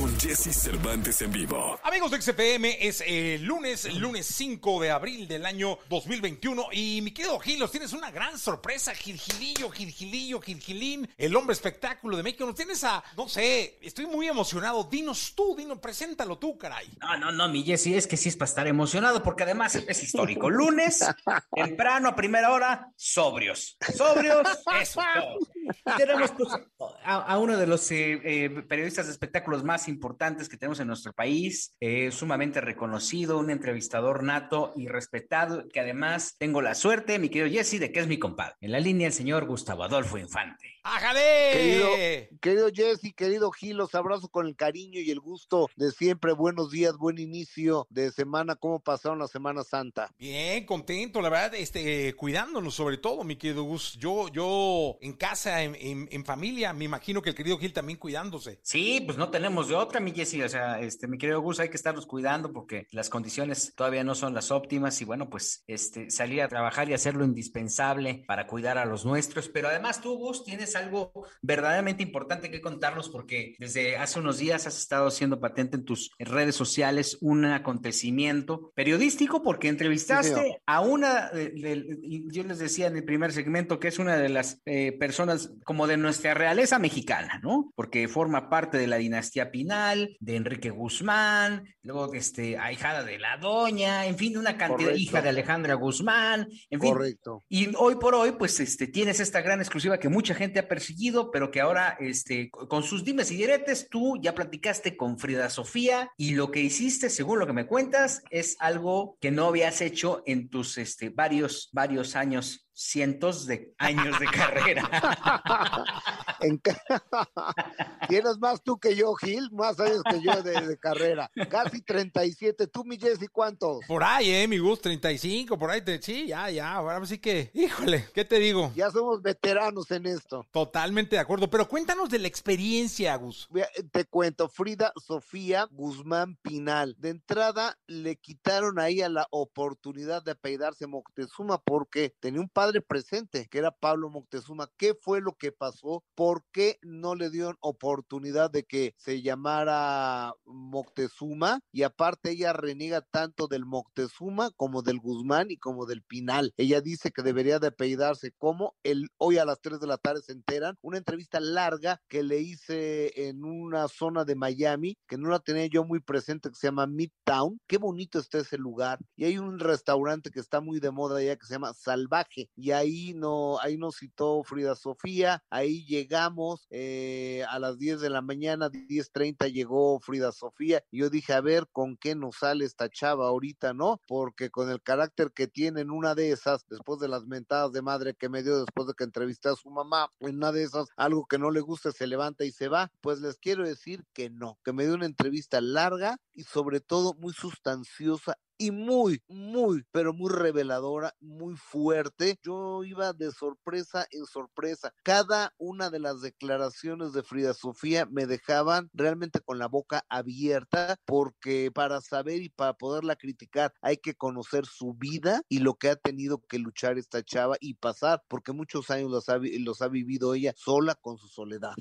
con Jesse Cervantes en vivo. Amigos de XFM, es eh, lunes, lunes 5 de abril del año 2021. Y mi querido Gil, nos tienes una gran sorpresa. Gilgilillo, Gilgilillo, Gilgilín, el hombre espectáculo de México. Nos tienes a, no sé, estoy muy emocionado. Dinos tú, dinos, preséntalo tú, caray. No, no, no, mi Jesse, es que sí es para estar emocionado, porque además es histórico. Lunes, temprano, a primera hora, sobrios. Sobrios, eso. Y tenemos pues, a, a uno de los eh, eh, periodistas de espectáculos más importantes que tenemos en nuestro país, eh, sumamente reconocido, un entrevistador nato y respetado, que además tengo la suerte, mi querido Jesse, de que es mi compadre. En la línea el señor Gustavo Adolfo Infante. ¡Ájale! Querido, querido Jesse, querido Gil, los abrazo con el cariño y el gusto de siempre. Buenos días, buen inicio de semana. ¿Cómo pasaron la Semana Santa? Bien, contento, la verdad, este, cuidándonos sobre todo, mi querido Gus. Yo, yo en casa, en, en- en familia, me imagino que el querido Gil también cuidándose. Sí, pues no tenemos de otra, mi Jesse. O sea, este, mi querido Gus, hay que estarnos cuidando porque las condiciones todavía no son las óptimas y bueno, pues este, salir a trabajar y hacer lo indispensable para cuidar a los nuestros. Pero además tú, Gus, tienes algo verdaderamente importante que contarnos porque desde hace unos días has estado haciendo patente en tus redes sociales un acontecimiento periodístico porque entrevistaste Sí, a una, de- yo les decía en el primer segmento que es una de las eh, personas como de nuestra realeza mexicana, ¿no? Porque forma parte de la dinastía Pinal, de Enrique Guzmán, luego este, ahijada de la doña, en fin, una cantidad, Correcto. hija de Alejandra Guzmán, en fin. Correcto. Y hoy por hoy, pues, este, tienes esta gran exclusiva que mucha gente ha perseguido, pero que ahora, este, con sus dimes y diretes, tú ya platicaste con Frida Sofía y lo que hiciste, según lo que me cuentas, es algo que no habías hecho en tus, este, varios, varios años, cientos de años de carrera. En ca- Tienes más tú que yo, Gil, más años que yo de, de carrera. Casi 37. ¿Tú, mi Jesse, cuántos? Por ahí, eh, mi Gus, 35, por ahí, te, sí, ya, ya, ahora sí que, híjole, ¿qué te digo? Ya somos veteranos en esto. Totalmente de acuerdo, pero cuéntanos de la experiencia, Gus. Eh, Te cuento, Frida Sofía Guzmán Pinal. De entrada le quitaron a ella la oportunidad de apellidarse Moctezuma porque tenía un padre presente, que era Pablo Moctezuma. ¿Qué fue lo que pasó? ¿Por qué no le dieron oportunidad de que se llamara Moctezuma? Y aparte ella reniega tanto del Moctezuma como del Guzmán y como del Pinal. Ella dice que debería de apellidarse como el hoy a las 3 de la tarde se enteran, una entrevista larga que le hice en una zona de Miami, que no la tenía yo muy presente, que se llama Midtown. Qué bonito está ese lugar. Y hay un restaurante que está muy de moda allá que se llama Salvaje. Y ahí no, ahí nos citó Frida Sofía. Ahí llegamos eh, a las 10 de la mañana, 10.30 llegó Frida Sofía. Y yo dije, a ver con qué nos sale esta chava ahorita, ¿no? Porque con el carácter que tiene en una de esas, después de las mentadas de madre que me dio después de que entrevisté a su mamá, en una de esas, algo que no le gusta, se levanta y se va. Pues les quiero decir que no, que me dio una entrevista larga y sobre todo muy sustanciosa y muy, muy, pero muy reveladora, muy fuerte. Yo iba de sorpresa en sorpresa. Cada una de las declaraciones de Frida Sofía me dejaban realmente con la boca abierta porque para saber y para poderla criticar hay que conocer su vida y lo que ha tenido que luchar esta chava y pasar porque muchos años los ha, los ha vivido ella sola con su soledad.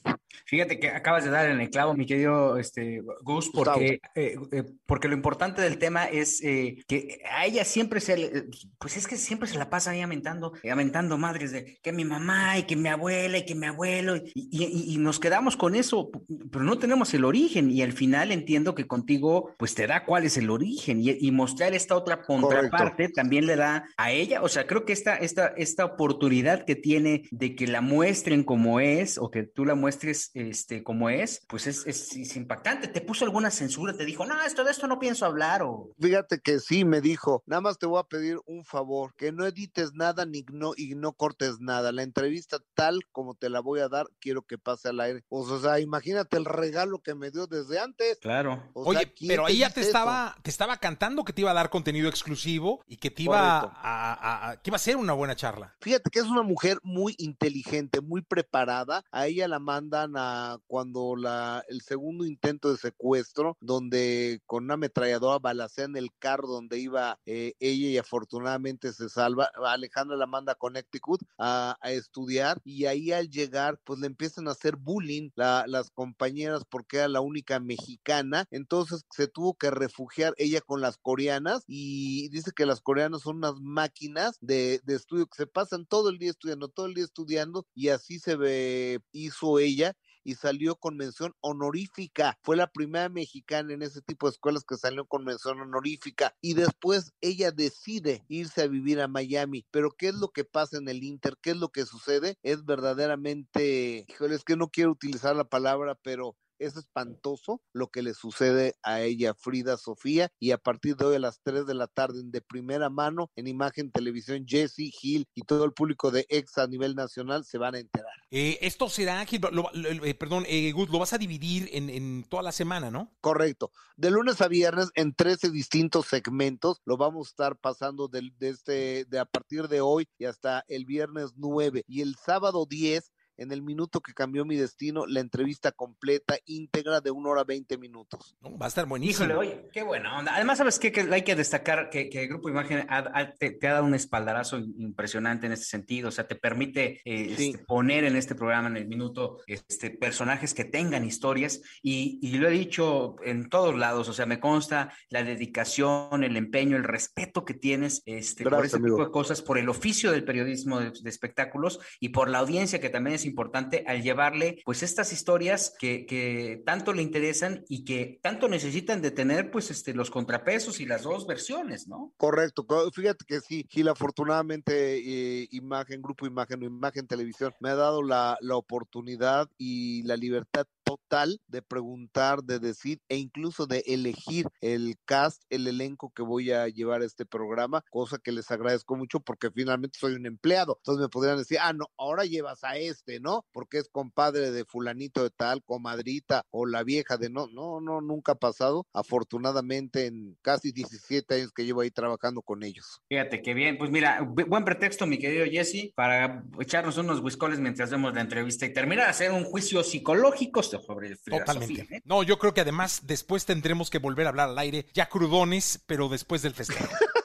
Fíjate que acabas de dar en el clavo, mi querido este, Gus, porque, eh, eh, porque lo importante del tema es eh, que a ella siempre se le, pues es que siempre se la pasa ahí amentando, eh, amentando madres de que mi mamá y que mi abuela y que mi abuelo, y, y- y nos quedamos con eso, pero no tenemos el origen, y al final entiendo que contigo, pues te da cuál es el origen, y, y mostrar esta otra contraparte también le da a ella, o sea, creo que esta, esta, esta oportunidad que tiene de que la muestren como es, o que tú la muestres este, como es, pues es, es, es impactante. ¿Te puso alguna censura? ¿Te dijo, no, esto de esto no pienso hablar? O... Fíjate que sí, me dijo, nada más te voy a pedir un favor, que no edites nada ni no, y no cortes nada. La entrevista tal como te la voy a dar, quiero que pase al aire. O sea, imagínate el regalo que me dio desde antes. Claro. O sea, Oye, ¿quién pero ella te dice eso? estaba, te estaba cantando que te iba a dar contenido exclusivo y que te iba Correcto. a, a- a- que iba a ser una buena charla. Fíjate que es una mujer muy inteligente, muy preparada. A ella la mandan a cuando la, el segundo intento de secuestro, donde con una ametralladora balacean el carro donde iba eh, ella y afortunadamente se salva. Alejandra la manda a Connecticut a, a, estudiar y ahí al llegar pues le empiezan a hacer bullying la, las compañeras porque era la única mexicana. Entonces se tuvo que refugiar ella con las coreanas y dice que las coreanas son unas máquinas de, de estudio que se pasan todo el día estudiando, todo el día estudiando y así se ve, hizo ella y salió con mención honorífica. Fue la primera mexicana en ese tipo de escuelas que salió con mención honorífica y después ella decide irse a vivir a Miami. Pero ¿qué es lo que pasa en el Inter? ¿Qué es lo que sucede? Es verdaderamente, híjole, es que no quiero utilizar la palabra, pero es espantoso lo que le sucede a ella, Frida Sofía, y a partir de hoy a las 3 de la tarde, de primera mano, en imagen televisión, Jesse, Gil y todo el público de EXA a nivel nacional se van a enterar. Eh, esto será, Gil, lo, lo, eh, perdón, eh, Gus, lo vas a dividir en, en, toda la semana, ¿no? Correcto. De lunes a viernes, en 13 distintos segmentos, lo vamos a estar pasando de, de, este, de a partir de hoy y hasta el viernes 9. Y el sábado 10 en el minuto que cambió mi destino, la entrevista completa, íntegra de una hora veinte minutos. No, va a estar buenísimo. Híjole, oye, qué buena onda. Además, ¿sabes qué? Que hay que destacar que, que el Grupo Imagen ha, ha, te, te, ha dado un espaldarazo impresionante en este sentido. O sea, te permite eh, sí. este, poner en este programa, en el minuto, este, personajes que tengan historias. Y, y, lo he dicho en todos lados. O sea, me consta la dedicación, el empeño, el respeto que tienes este, Gracias, por este amigo. tipo de cosas, por el oficio del periodismo de, de espectáculos y por la audiencia que también es importante al llevarle pues estas historias que, que, tanto le interesan y que tanto necesitan de tener pues este los contrapesos y las dos versiones, ¿no? Correcto, fíjate que sí, Gil, afortunadamente eh, Imagen, Grupo Imagen o Imagen Televisión me ha dado la, la oportunidad y la libertad total de preguntar, de decir e incluso de elegir el cast, el elenco que voy a llevar a este programa, cosa que les agradezco mucho porque finalmente soy un empleado. Entonces me podrían decir, ah, no, ahora llevas a este, ¿no? Porque es compadre de fulanito de tal, comadrita o la vieja de no, no, no, nunca ha pasado. Afortunadamente en casi 17 años que llevo ahí trabajando con ellos. Fíjate qué bien. Pues mira, buen pretexto, mi querido Jesse, para echarnos unos whiskoles mientras vemos la entrevista y terminar a hacer un juicio psicológico sobre Frida Totalmente. ¿eh? No, yo creo que además después tendremos que volver a hablar al aire, ya crudones, pero después del festejo.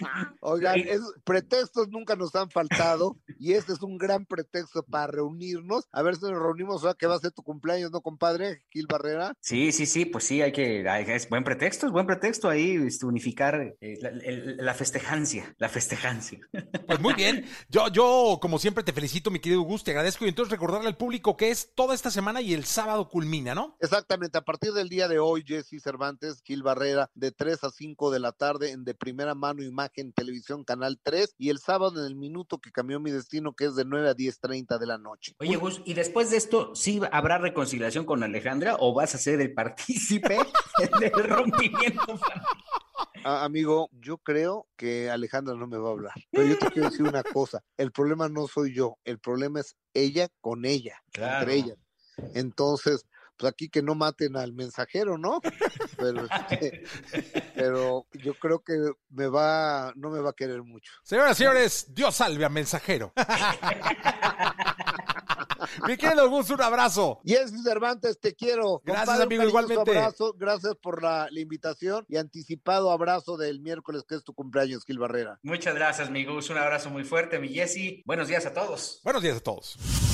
Oigan, es, pretextos nunca nos han faltado y este es un gran pretexto para reunirnos. A ver si nos reunimos ahora que va a ser tu cumpleaños, ¿no, compadre? Gil Barrera. Sí, sí, sí, pues sí, hay que, hay, es buen pretexto, es buen pretexto ahí este, unificar eh, la, el, la, festejancia, la festejancia. Pues muy bien, yo, yo como siempre te felicito, mi querido Gus, te agradezco y entonces recordarle al público que es toda esta semana y el sábado culmina, ¿no? Exactamente, a partir del día de hoy, Jesse Cervantes, Gil Barrera, de 3 a 5 de la tarde en De Primera Mano Imagen Televisión Canal 3 y el sábado en el minuto que cambió mi destino que es de 9 a 10.30 de la noche. Oye Gus, ¿y después de esto sí habrá reconciliación con Alejandra o vas a ser el partícipe del rompimiento? Ah, amigo, yo creo que Alejandra no me va a hablar. Pero yo te quiero decir una cosa, el problema no soy yo, el problema es ella con ella, claro. entre ellas. Entonces, pues aquí que no maten al mensajero, ¿no? Pero, este, pero yo creo que me va, no me va a querer mucho. Señoras y señores, Dios salve al mensajero. Mi querido Gus, un abrazo. Jesse Cervantes, te quiero. Gracias, Compadre, amigo, igualmente. Abrazo, gracias por la, la, invitación y anticipado abrazo del miércoles, que es tu cumpleaños, Gil Barrera. Muchas gracias, mi Gus. Un abrazo muy fuerte, mi Jesse. Buenos días a todos. Buenos días a todos.